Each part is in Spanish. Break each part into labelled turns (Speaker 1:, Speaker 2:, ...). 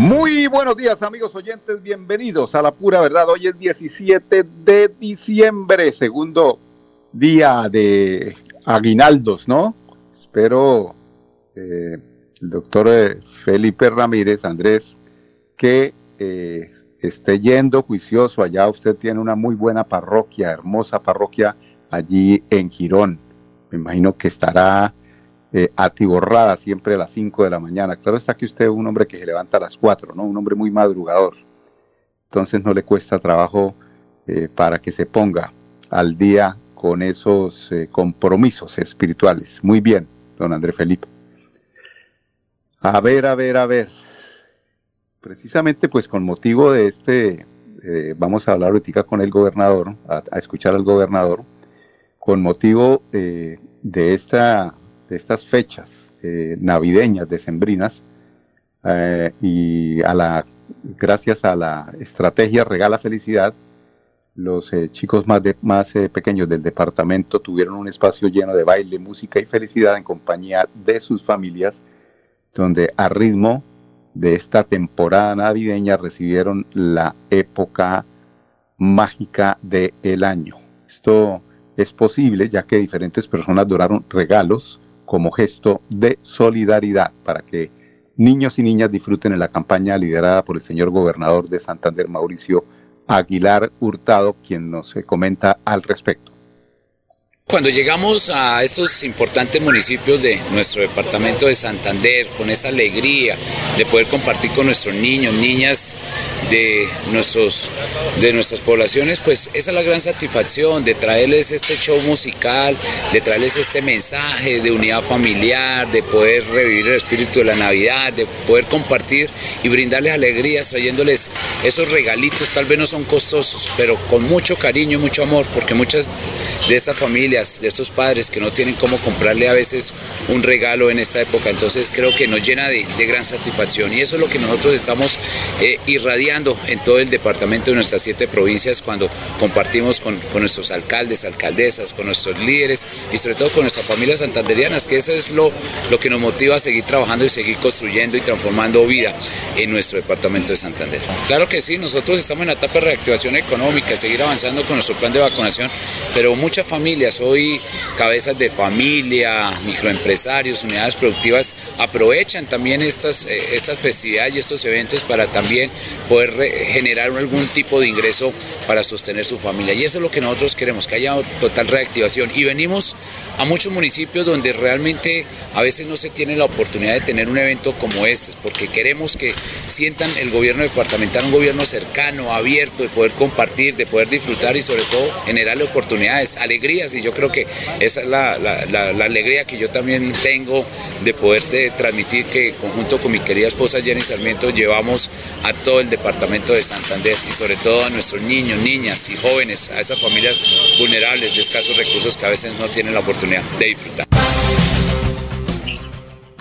Speaker 1: Muy buenos días amigos oyentes, bienvenidos a la pura verdad. Hoy es 17 de diciembre, segundo día de aguinaldos, ¿no? Espero eh, el doctor eh, Felipe Ramírez, Andrés, que eh, esté yendo juicioso. Allá usted tiene una muy buena parroquia, hermosa parroquia allí en Girón. Me imagino que estará eh, atiborrada siempre a las 5 de la mañana. Claro está que usted es un hombre que se levanta a las 4, ¿no? Un hombre muy madrugador. Entonces no le cuesta trabajo eh, para que se ponga al día con esos eh, compromisos espirituales. Muy bien, don André Felipe. A ver, a ver, a ver. Precisamente pues con motivo de este, eh, vamos a hablar ahorita con el gobernador, a, a escuchar al gobernador, con motivo de esta de estas fechas eh, navideñas, decembrinas, eh, y a la, gracias a la estrategia Regala Felicidad, los eh, chicos más, de, más eh, pequeños del departamento tuvieron un espacio lleno de baile, música y felicidad en compañía de sus familias, donde a ritmo de esta temporada navideña recibieron la época mágica del año. Esto es posible ya que diferentes personas donaron regalos como gesto de solidaridad para que niños y niñas disfruten en la campaña liderada por el señor gobernador de Santander, Mauricio Aguilar Hurtado, quien nos comenta al respecto.
Speaker 2: Cuando llegamos a estos importantes municipios de nuestro departamento de Santander, con esa alegría de poder compartir con nuestros niños, niñas de, nuestros, de nuestras poblaciones, pues esa es la gran satisfacción de traerles este show musical, de traerles este mensaje de unidad familiar, de poder revivir el espíritu de la Navidad, de poder compartir y brindarles alegrías, trayéndoles esos regalitos, tal vez no son costosos, pero con mucho cariño y mucho amor, porque muchas de estas familias de estos padres que no tienen cómo comprarle a veces un regalo en esta época. Entonces creo que nos llena de, gran satisfacción y eso es lo que nosotros estamos eh, irradiando en todo el departamento de nuestras siete provincias cuando compartimos con, con, nuestros alcaldes, alcaldesas, con nuestros líderes y sobre todo con nuestras familias santanderianas, que eso es lo, lo que nos motiva a seguir trabajando y seguir construyendo y transformando vida en nuestro departamento de Santander. Claro que sí, nosotros estamos en la etapa de reactivación económica, seguir avanzando con nuestro plan de vacunación, pero muchas familias hoy cabezas de familia, microempresarios, unidades productivas aprovechan también estas, eh, estas festividades y estos eventos para también poder generar algún tipo de ingreso para sostener su familia. Y eso es lo que nosotros queremos, que haya total reactivación. Y venimos a muchos municipios donde realmente a veces no se tiene la oportunidad de tener un evento como este, porque queremos que sientan el gobierno departamental un gobierno cercano, abierto, de poder compartir, de poder disfrutar y sobre todo generarle oportunidades, alegrías. Y yo creo que esa es la, alegría que yo también tengo de poderte transmitir que conjunto con mi querida esposa Jenny Sarmiento llevamos a todo el departamento de Santander y sobre todo a nuestros niños, niñas y jóvenes, a esas familias vulnerables de escasos recursos que a veces no tienen la oportunidad de disfrutar.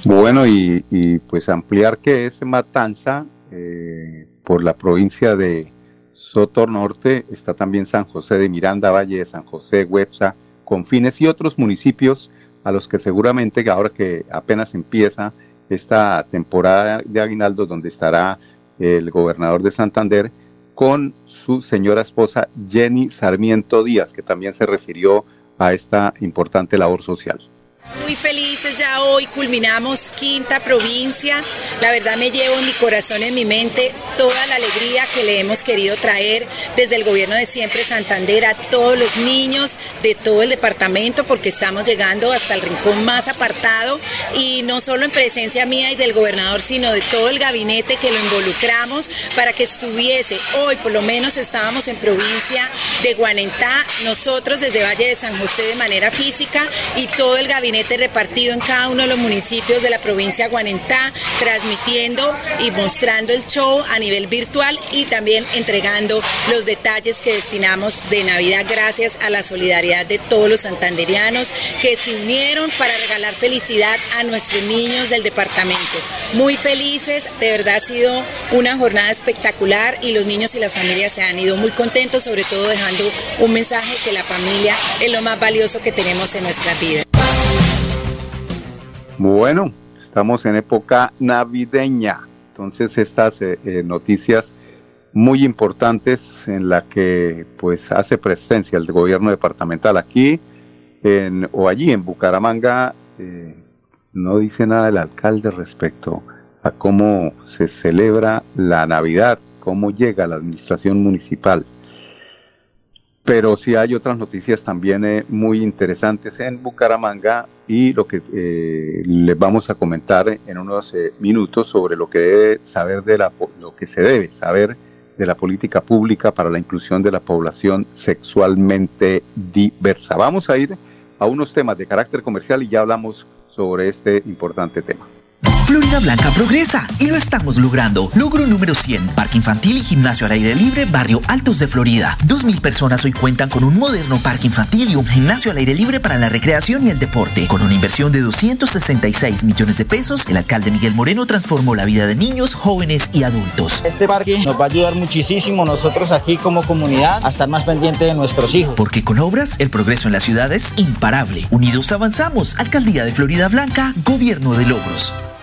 Speaker 1: Bueno, y, pues ampliar que es Matanza eh, por la provincia de Soto Norte, está también San José de Miranda, Valle de San José, Huepsa, Confines y otros municipios a los que seguramente ahora que apenas empieza esta temporada de aguinaldo donde estará el gobernador de Santander con su señora esposa Jenny Sarmiento Díaz, que también se refirió a esta importante labor social.
Speaker 3: Muy felices ya hoy, culminamos quinta provincia. La verdad me llevo en mi corazón, en mi mente, toda la alegría que le hemos querido traer desde el gobierno de siempre Santander a todos los niños de todo el departamento, porque estamos llegando hasta el rincón más apartado y no solo en presencia mía y del gobernador, sino de todo el gabinete que lo involucramos para que estuviese hoy, por lo menos estábamos en provincia de Guanentá, nosotros desde Valle de San José de manera física y todo el gabinete repartido en cada uno uno de los municipios de la provincia de Guanentá, transmitiendo y mostrando el show a nivel virtual y también entregando los detalles que destinamos de Navidad gracias a la solidaridad de todos los santanderianos que se unieron para regalar felicidad a nuestros niños del departamento. Muy felices, de verdad ha sido una jornada espectacular y los niños y las familias se han ido muy contentos, sobre todo dejando un mensaje que la familia es lo más valioso que tenemos en nuestra vida.
Speaker 1: Bueno, estamos en época navideña, entonces estas eh, eh, noticias muy importantes en la que pues hace presencia el gobierno departamental aquí en, o allí en Bucaramanga eh, no dice nada el alcalde respecto a cómo se celebra la Navidad, cómo llega la administración municipal. Pero sí hay otras noticias también eh, muy interesantes en Bucaramanga y lo que eh, les vamos a comentar en unos eh, minutos sobre lo que debe saber de la, lo que se debe saber de la política pública para la inclusión de la población sexualmente diversa. Vamos a ir a unos temas de carácter comercial y ya hablamos sobre este importante tema.
Speaker 4: Florida Blanca progresa y lo estamos logrando. Logro número 100, Parque Infantil y Gimnasio al Aire Libre, Barrio Altos de Florida. 2.000 personas hoy cuentan con un moderno parque infantil y un gimnasio al aire libre para la recreación y el deporte. Con una inversión de 266 millones de pesos, el alcalde Miguel Moreno transformó la vida de niños, jóvenes y adultos.
Speaker 5: Este parque nos va a ayudar muchísimo nosotros aquí como comunidad a estar más pendiente de nuestros hijos.
Speaker 4: Porque con obras, el progreso en la ciudad es imparable. Unidos avanzamos. Alcaldía de Florida Blanca, Gobierno de Logros.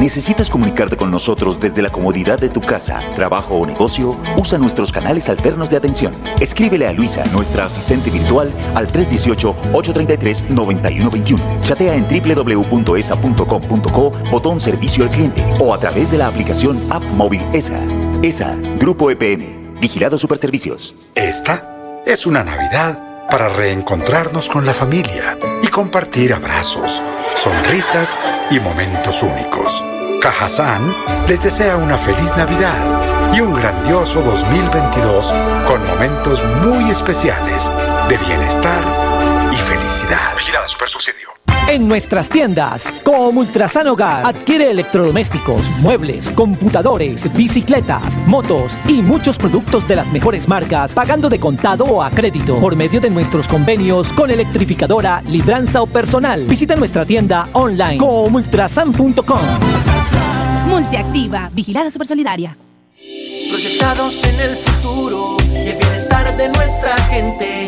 Speaker 6: ¿Necesitas comunicarte con nosotros desde la comodidad de tu casa, trabajo o negocio? Usa nuestros canales alternos de atención. Escríbele a Luisa, nuestra asistente virtual, al 318-833-9121. Chatea en www.esa.com.co, botón servicio al cliente o a través de la aplicación App Móvil ESA. ESA, Grupo EPN, Vigilado Superservicios.
Speaker 7: Esta es una Navidad para reencontrarnos con la familia compartir abrazos, sonrisas y momentos únicos. Cajazán les desea una feliz Navidad y un grandioso 2022 con momentos muy especiales de bienestar felicidad. Vigilada Super Subsidio.
Speaker 8: En nuestras tiendas, como Ultrasan Hogar, adquiere electrodomésticos, muebles, computadores, bicicletas, motos y muchos productos de las mejores marcas, pagando de contado o a crédito por medio de nuestros convenios con electrificadora, libranza o personal. Visita nuestra tienda online comultrasan.com.
Speaker 9: Multiactiva, vigilada super solidaria.
Speaker 10: Proyectados en el futuro y el bienestar de nuestra gente,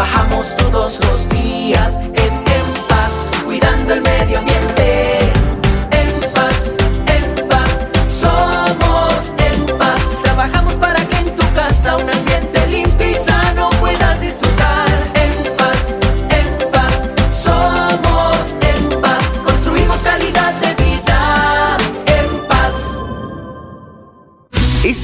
Speaker 10: trabajamos todos los días en cuidando el medio ambiente. En paz, en paz, somos en paz. Trabajamos para que en tu casa un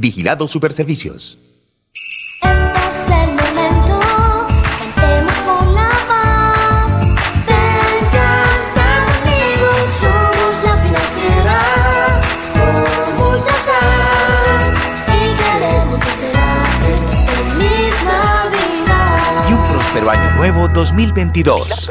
Speaker 6: Vigilado Superservicios.
Speaker 11: Año Nuevo 2022.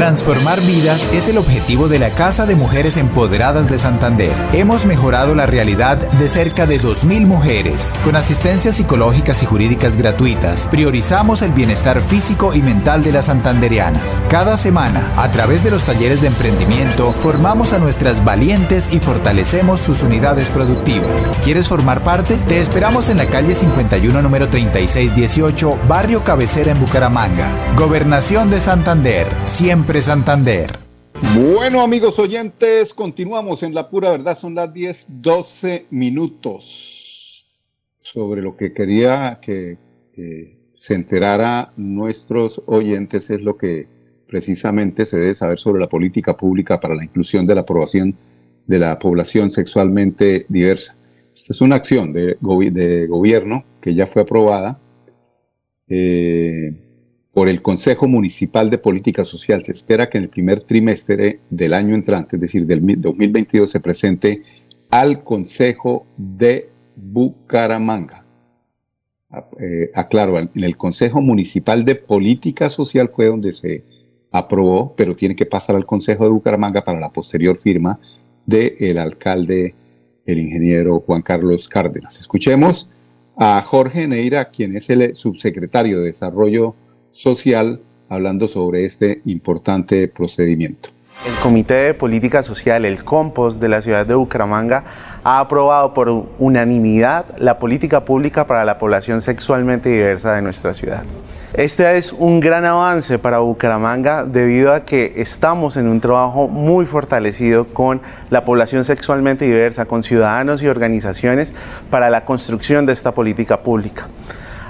Speaker 12: Transformar vidas es el objetivo de la Casa de Mujeres Empoderadas de Santander. Hemos mejorado la realidad de cerca de 2.000 mujeres. Con asistencias psicológicas y jurídicas gratuitas, priorizamos el bienestar físico y mental de las santanderianas. Cada semana, a través de los talleres de emprendimiento, formamos a nuestras valientes y fortalecemos sus unidades productivas. ¿Quieres formar parte? Te esperamos en la calle 51, número 3618, Barrio Cabecera en Bucaramanga. Gobernación de Santander. Siempre Santander.
Speaker 1: Bueno, amigos oyentes, continuamos en la pura verdad. Son las 10, 12 minutos. Sobre lo que quería que, se enterara nuestros oyentes es lo que precisamente se debe saber sobre la política pública para la inclusión de la aprobación de la población sexualmente diversa. Esta es una acción de, gobierno que ya fue aprobada. Eh, por el Consejo Municipal de Política Social. Se espera que en el primer trimestre del año entrante, es decir, del 2022, se presente al Consejo de Bucaramanga. Ah, eh, aclaro, en el Consejo Municipal de Política Social fue donde se aprobó, pero tiene que pasar al Consejo de Bucaramanga para la posterior firma del alcalde, el ingeniero Juan Carlos Cárdenas. Escuchemos a Jorge Neira, quien es el subsecretario de Desarrollo social hablando sobre este importante procedimiento.
Speaker 13: El Comité de Política Social, el COMPOS de la ciudad de Bucaramanga, ha aprobado por unanimidad la política pública para la población sexualmente diversa de nuestra ciudad. Este es un gran avance para Bucaramanga debido a que estamos en un trabajo muy fortalecido con la población sexualmente diversa, con ciudadanos y organizaciones para la construcción de esta política pública.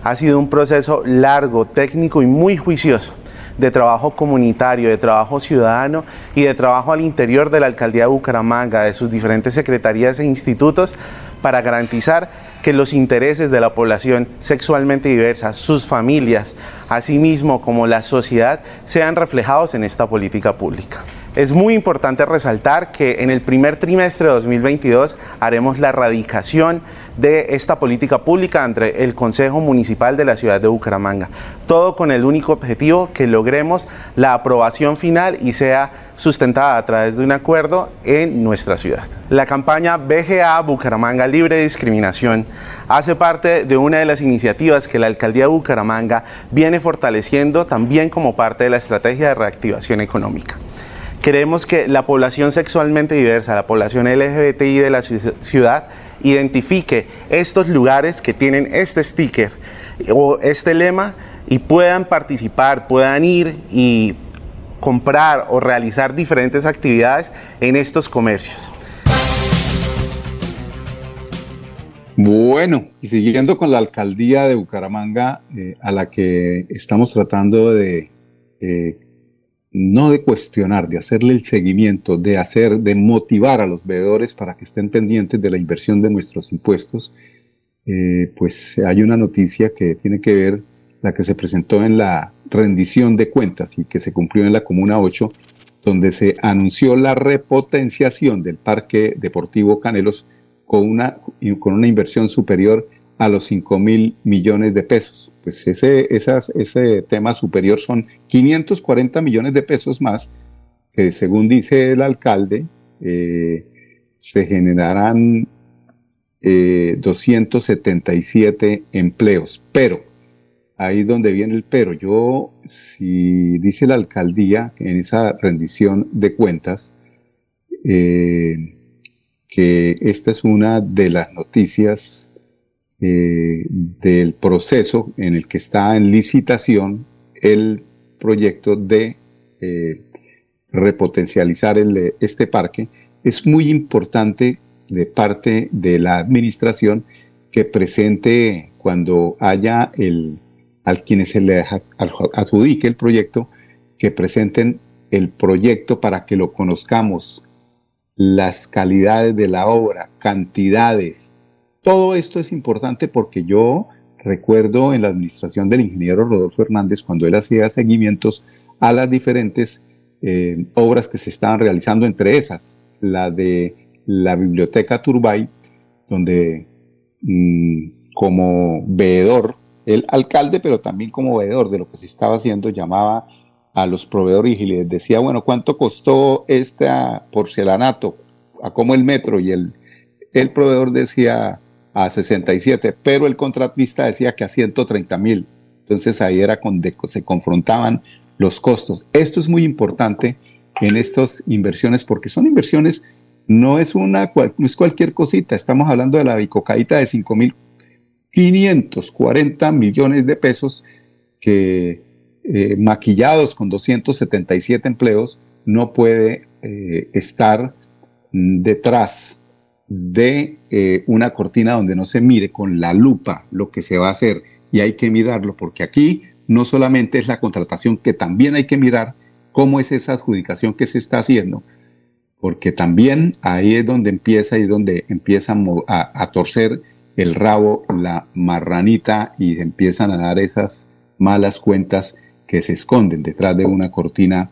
Speaker 13: Ha sido un proceso largo, técnico y muy juicioso de trabajo comunitario, de trabajo ciudadano y de trabajo al interior de la alcaldía de Bucaramanga, de sus diferentes secretarías e institutos para garantizar que los intereses de la población sexualmente diversa, sus familias, así mismo como la sociedad, sean reflejados en esta política pública. Es muy importante resaltar que en el primer trimestre de 2022 haremos la erradicación de esta política pública entre el Consejo Municipal de la ciudad de Bucaramanga. Todo con el único objetivo que logremos la aprobación final y sea sustentada a través de un acuerdo en nuestra ciudad. La campaña BGA Bucaramanga Libre de Discriminación hace parte de una de las iniciativas que la Alcaldía de Bucaramanga viene fortaleciendo también como parte de la estrategia de reactivación económica. Queremos que la población sexualmente diversa, la población LGBTI de la ciudad, identifique estos lugares que tienen este sticker o este lema y puedan participar, puedan ir y comprar o realizar diferentes actividades en estos comercios.
Speaker 1: Bueno, y siguiendo con la alcaldía de Bucaramanga, eh, a la que estamos tratando de eh, no de cuestionar, de hacerle el seguimiento, de hacer, de motivar a los veedores para que estén pendientes de la inversión de nuestros impuestos, eh, pues hay una noticia que tiene que ver la que se presentó en la rendición de cuentas y que se cumplió en la Comuna 8, donde se anunció la repotenciación del Parque Deportivo Canelos con una, con una inversión superior a los 5 mil millones de pesos. Pues ese, esas, ese tema superior son 540 millones de pesos más, que según dice el alcalde, eh, se generarán 277 eh, empleos. Pero, ahí donde viene el pero, yo, si dice la alcaldía en esa rendición de cuentas, eh, que esta es una de las noticias eh, del proceso en el que está en licitación el proyecto de eh, repotencializar este parque, es muy importante de parte de la administración que presente cuando haya el, a quienes se les adjudique el proyecto que presenten el proyecto para que lo conozcamos, las calidades de la obra, cantidades. Todo esto es importante porque yo recuerdo en la administración del ingeniero Rodolfo Hernández cuando él hacía seguimientos a las diferentes eh, obras que se estaban realizando, entre esas la de la biblioteca Turbay, donde mm, como veedor, el alcalde, pero también como veedor de lo que se estaba haciendo, llamaba a los proveedores y les decía, bueno, ¿cuánto costó este porcelanato? ¿A cómo el metro? Y el, el proveedor decía a 67, pero el contratista decía que a 130 mil. Entonces ahí era donde se confrontaban los costos. Esto es muy importante en estas inversiones porque son inversiones, no es, una, no es cualquier cosita, estamos hablando de la bicocaíta de 5.540 millones de pesos que eh, maquillados con 277 empleos no puede eh, estar detrás de eh, una cortina donde no se mire con la lupa lo que se va a hacer. Y hay que mirarlo porque aquí no solamente es la contratación que también hay que mirar cómo es esa adjudicación que se está haciendo porque también ahí es donde empieza y donde empieza a, a torcer el rabo la marranita y empiezan a dar esas malas cuentas que se esconden detrás de una cortina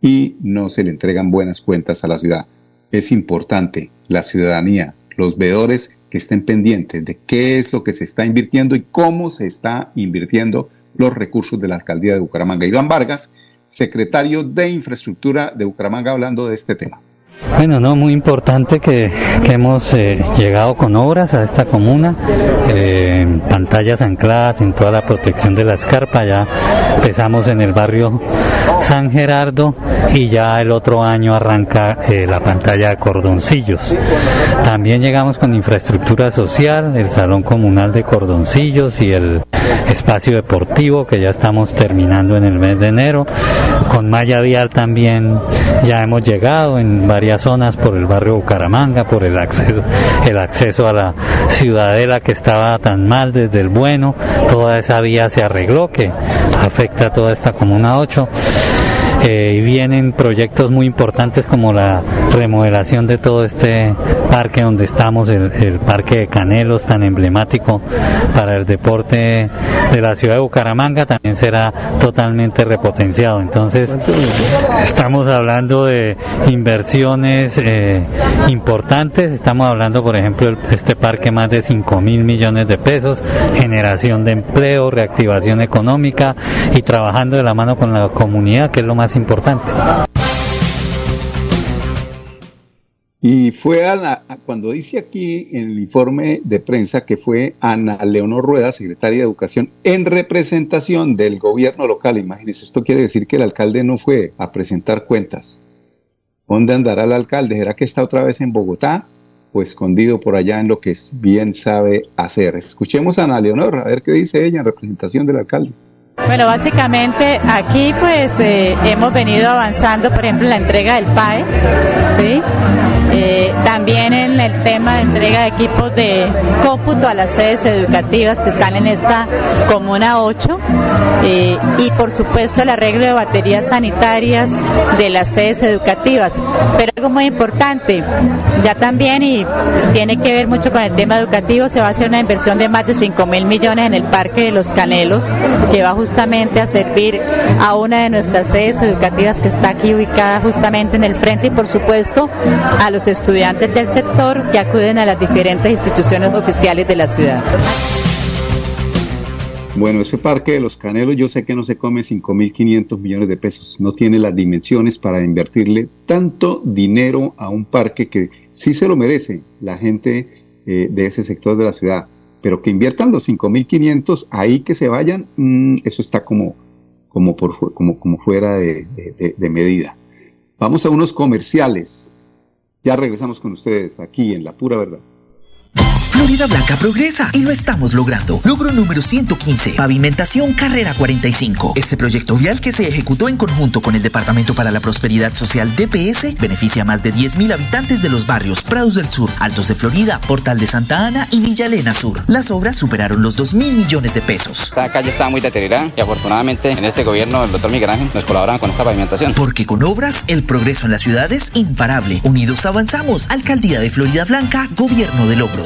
Speaker 1: y no se le entregan buenas cuentas a la ciudad. Es importante la ciudadanía, los veedores que estén pendientes de qué es lo que se está invirtiendo y cómo se está invirtiendo los recursos de la alcaldía de Bucaramanga. Iván Vargas, secretario de Infraestructura de Bucaramanga, hablando de este tema.
Speaker 14: Bueno, no, muy importante que, hemos eh, llegado con obras a esta comuna, eh, pantallas ancladas en toda la protección de la escarpa, ya empezamos en el barrio San Gerardo y ya el otro año arranca eh, la pantalla de cordoncillos. También llegamos con infraestructura social, el salón comunal de cordoncillos y el espacio deportivo que ya estamos terminando en el mes de enero. Con malla vial también ya hemos llegado en varias zonas por el barrio Bucaramanga, por el acceso, el acceso a la ciudadela que estaba tan mal desde el bueno, toda esa vía se arregló que afecta a toda esta comuna 8 y vienen proyectos muy importantes como la remodelación de todo este parque donde estamos, el, parque de Canelos, tan emblemático para el deporte de la ciudad de Bucaramanga, también será totalmente repotenciado. Entonces, estamos hablando de inversiones eh, importantes, estamos hablando, por ejemplo, este parque más de 5 mil millones de pesos, generación de empleo, reactivación económica y trabajando de la mano con la comunidad, que es lo más importante.
Speaker 1: Y fue cuando dice aquí en el informe de prensa que fue Ana Leonor Rueda, secretaria de Educación, en representación del gobierno local. Imagínense, esto quiere decir que el alcalde no fue a presentar cuentas. ¿Dónde andará el alcalde? ¿Será que está otra vez en Bogotá o escondido por allá en lo que bien sabe hacer? Escuchemos a Ana Leonor, a ver qué dice ella en representación del alcalde.
Speaker 15: Bueno, básicamente aquí pues eh, hemos venido avanzando, por ejemplo, en la entrega del PAE, ¿sí? Eh, también en el tema de entrega de equipos de cómputo a las sedes educativas que están en esta Comuna 8 eh, y por supuesto el arreglo de baterías sanitarias de las sedes educativas. Pero algo muy importante, ya también y tiene que ver mucho con el tema educativo, se va a hacer una inversión de más de 5 mil millones en el Parque de los Canelos que va justamente a servir a una de nuestras sedes educativas que está aquí ubicada justamente en el frente y por supuesto a los estudiantes del sector que acuden a las diferentes instituciones oficiales de la ciudad.
Speaker 1: Bueno, ese parque de los Canelos yo sé que no se come 5.500 millones de pesos, no tiene las dimensiones para invertirle tanto dinero a un parque que sí se lo merece la gente eh, de ese sector de la ciudad, pero que inviertan los 5.500 ahí que se vayan, mm, eso está como, como, por, como, como fuera de medida. Vamos a unos comerciales. Ya regresamos con ustedes aquí en La Pura Verdad.
Speaker 4: Florida Blanca progresa y lo estamos logrando. Logro número 115, pavimentación carrera 45. Este proyecto vial que se ejecutó en conjunto con el Departamento para la Prosperidad Social DPS beneficia a más de 10.000 habitantes de los barrios Prados del Sur, Altos de Florida, Portal de Santa Ana y Villa Elena Sur. Las obras superaron los 2 mil millones de pesos.
Speaker 16: Esta calle estaba muy deteriorada y afortunadamente en este gobierno el doctor Miguel Ángel nos colaboran con esta pavimentación.
Speaker 4: Porque con obras el progreso en la ciudad es imparable. Unidos avanzamos. Alcaldía de Florida Blanca, Gobierno de Logros.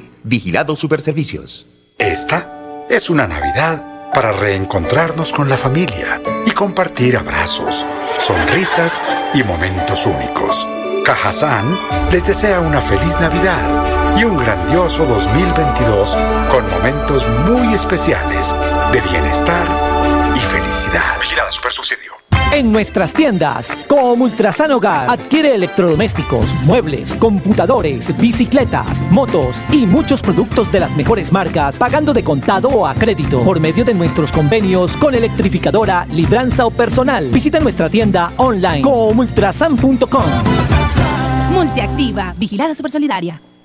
Speaker 6: Vigilado Superservicios.
Speaker 7: Esta es una Navidad para reencontrarnos con la familia y compartir abrazos, sonrisas y momentos únicos. Cajazán les desea una feliz Navidad y un grandioso 2022 con momentos muy especiales de bienestar felicidad. Vigilada Supersubsidio.
Speaker 8: En nuestras tiendas, como Ultrasan Hogar, adquiere electrodomésticos, muebles, computadores, bicicletas, motos y muchos productos de las mejores marcas, pagando de contado o a crédito por medio de nuestros convenios con electrificadora, libranza o personal. Visita nuestra tienda online comultrasan.com.
Speaker 9: Multiactiva, vigilada supersolidaria.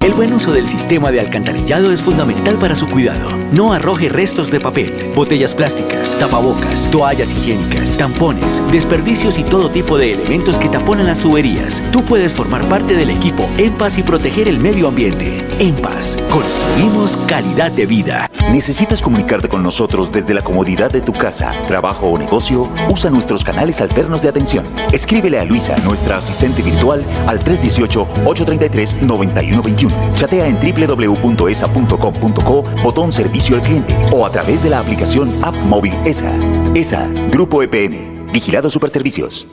Speaker 17: El buen uso del sistema de alcantarillado es fundamental para su cuidado. No arroje restos de papel, botellas plásticas, tapabocas, toallas higiénicas, tampones, desperdicios y todo tipo de elementos que taponan las tuberías. Tú puedes formar parte del equipo En Paz y proteger el medio ambiente. En Paz, construimos calidad de vida.
Speaker 6: ¿Necesitas comunicarte con nosotros desde la comodidad de tu casa, trabajo o negocio? Usa nuestros canales alternos de atención. Escríbele a Luisa, nuestra asistente virtual, al 318-833-9121. Chatea en www.esa.com.co, botón servicio al cliente o a través de la aplicación App Móvil ESA. ESA, Grupo EPM, Vigilado Superservicios.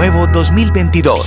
Speaker 17: Nuevo 2022.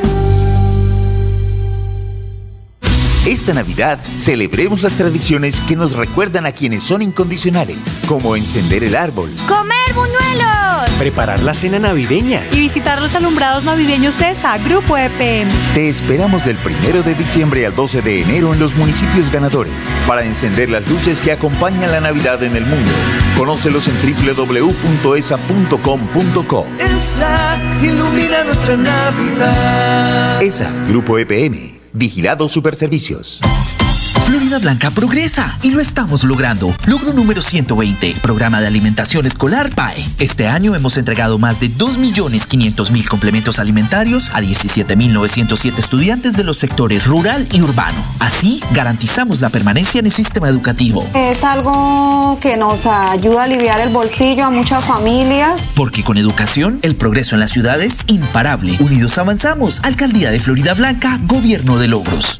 Speaker 6: Esta Navidad celebremos las tradiciones que nos recuerdan a quienes son incondicionales, como encender el árbol,
Speaker 18: ¡Comer buñuelos!
Speaker 19: Preparar la cena navideña.
Speaker 20: Y visitar los alumbrados navideños CESA, Grupo E EPM.
Speaker 6: Te esperamos del 1 de diciembre al 12 de enero en los municipios ganadores para encender las luces que acompañan la Navidad en el mundo. Conócelos en www.esa.com.co.
Speaker 10: Esa ilumina nuestra Navidad.
Speaker 6: ESA, Grupo EPM, Vigilado Superservicios.
Speaker 4: Florida Blanca progresa y lo estamos logrando. Logro número 120, Programa de Alimentación Escolar PAE. Este año hemos entregado más de 2.500.000 complementos alimentarios a 17.907 estudiantes de los sectores rural y urbano. Así, garantizamos la permanencia en el sistema educativo.
Speaker 21: Es algo que nos ayuda a aliviar el bolsillo a muchas familias.
Speaker 4: Porque con educación, el progreso en la ciudad es imparable. Unidos avanzamos. Alcaldía de Florida Blanca, Gobierno de Logros.